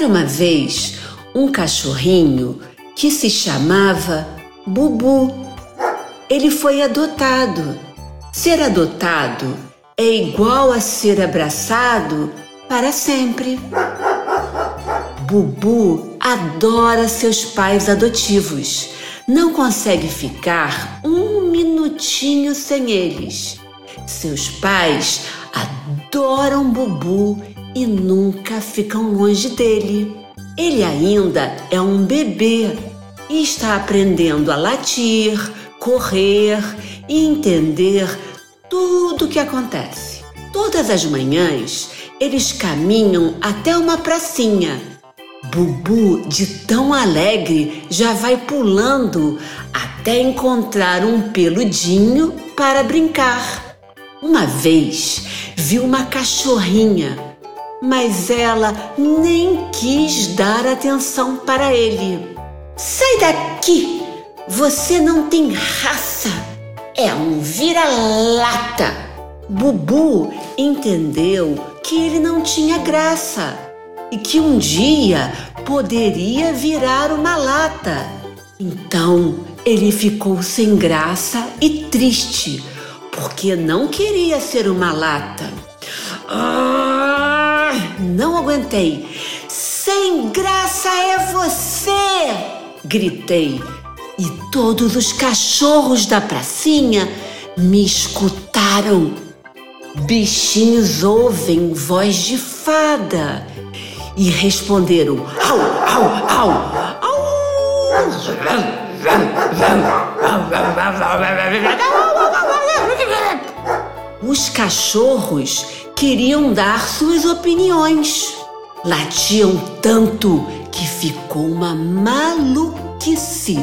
Era uma vez um cachorrinho que se chamava Bubu. Ele foi adotado. Ser adotado é igual a ser abraçado para sempre. Bubu adora seus pais adotivos. Não consegue ficar um minutinho sem eles. Seus pais adoram Bubu e nunca ficam longe dele. Ele ainda é um bebê e está aprendendo a latir, correr e entender tudo o que acontece. Todas as manhãs, eles caminham até uma pracinha. Bubu, de tão alegre, já vai pulando até encontrar um peludinho para brincar. Uma vez, viu uma cachorrinha mas ela nem quis dar atenção para ele. Sai daqui! Você não tem raça! É um vira-lata! Bubu entendeu que ele não tinha graça e que um dia poderia virar uma lata. Então ele ficou sem graça e triste, porque não queria ser uma lata. Ah, não aguentei. Sem graça é você! Gritei. E todos os cachorros da pracinha me escutaram. Bichinhos ouvem voz de fada e responderam: au, au, au, au. Os cachorros queriam dar suas opiniões. Latiam tanto que ficou uma maluquice.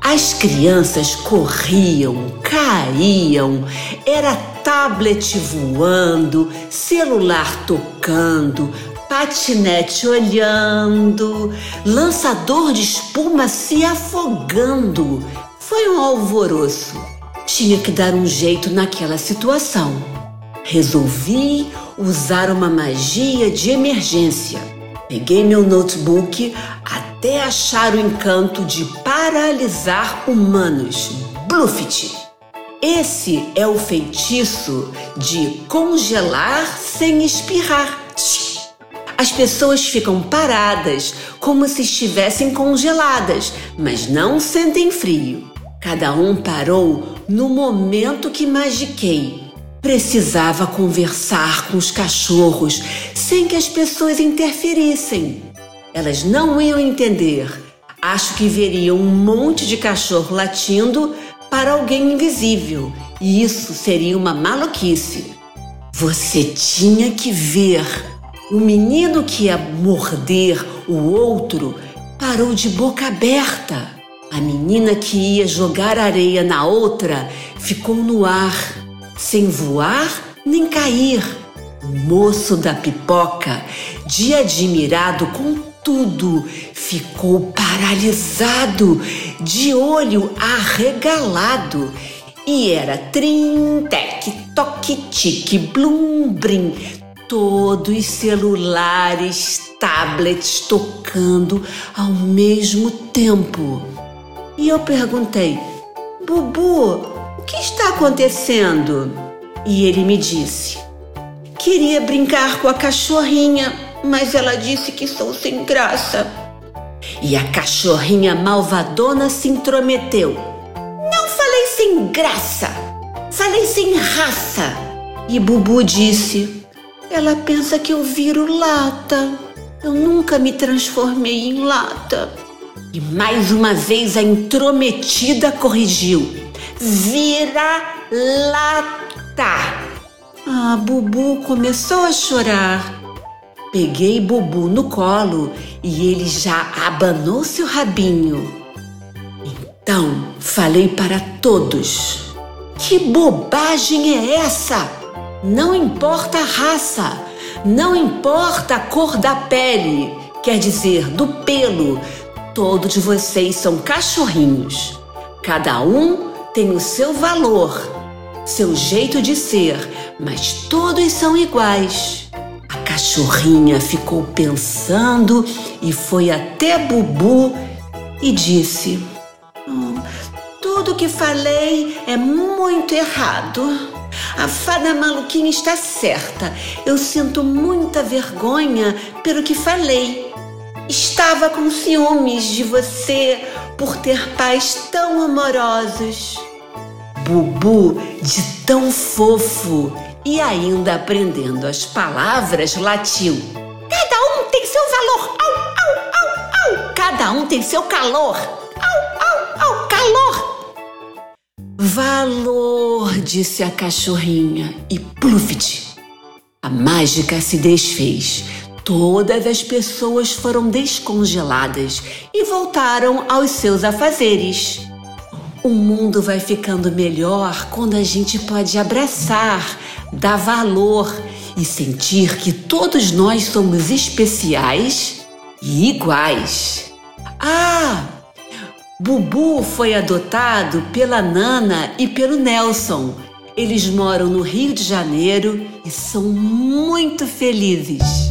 As crianças corriam, caíam, era tablet voando, celular tocando, patinete olhando, lançador de espuma se afogando. Foi um alvoroço. Tinha que dar um jeito naquela situação. Resolvi usar uma magia de emergência. Peguei meu notebook até achar o encanto de paralisar humanos. Bluffit. Esse é o feitiço de congelar sem espirrar. As pessoas ficam paradas como se estivessem congeladas, mas não sentem frio. Cada um parou no momento que magiquei. Precisava conversar com os cachorros sem que as pessoas interferissem. Elas não iam entender. Acho que veriam um monte de cachorro latindo para alguém invisível e isso seria uma maluquice. Você tinha que ver. O menino que ia morder o outro parou de boca aberta. A menina que ia jogar areia na outra ficou no ar sem voar nem cair. O moço da pipoca, de admirado com tudo, ficou paralisado, de olho arregalado. E era trim, tec, toque, tique, blum, brim, todos celulares, tablets tocando ao mesmo tempo. E eu perguntei, Bubu, que está acontecendo? E ele me disse: Queria brincar com a cachorrinha, mas ela disse que sou sem graça. E a cachorrinha malvadona se intrometeu. Não falei sem graça, falei sem raça. E Bubu disse: Ela pensa que eu viro lata. Eu nunca me transformei em lata. E mais uma vez a intrometida corrigiu vira-lata. Ah, Bubu começou a chorar. Peguei Bubu no colo e ele já abanou seu rabinho. Então falei para todos: Que bobagem é essa? Não importa a raça, não importa a cor da pele, quer dizer, do pelo, todos vocês são cachorrinhos. Cada um tem o seu valor, seu jeito de ser, mas todos são iguais cachorrinha ficou pensando e foi até Bubu e disse: oh, Tudo que falei é muito errado. A fada maluquinha está certa. Eu sinto muita vergonha pelo que falei. Estava com ciúmes de você por ter pais tão amorosos. Bubu, de tão fofo, e ainda aprendendo as palavras, latiu: Cada um tem seu valor. Au, au, au, au. Cada um tem seu calor. Au, au, au, calor. Valor, disse a cachorrinha e pluft. A mágica se desfez. Todas as pessoas foram descongeladas e voltaram aos seus afazeres. O mundo vai ficando melhor quando a gente pode abraçar, dar valor e sentir que todos nós somos especiais e iguais. Ah! Bubu foi adotado pela Nana e pelo Nelson. Eles moram no Rio de Janeiro e são muito felizes.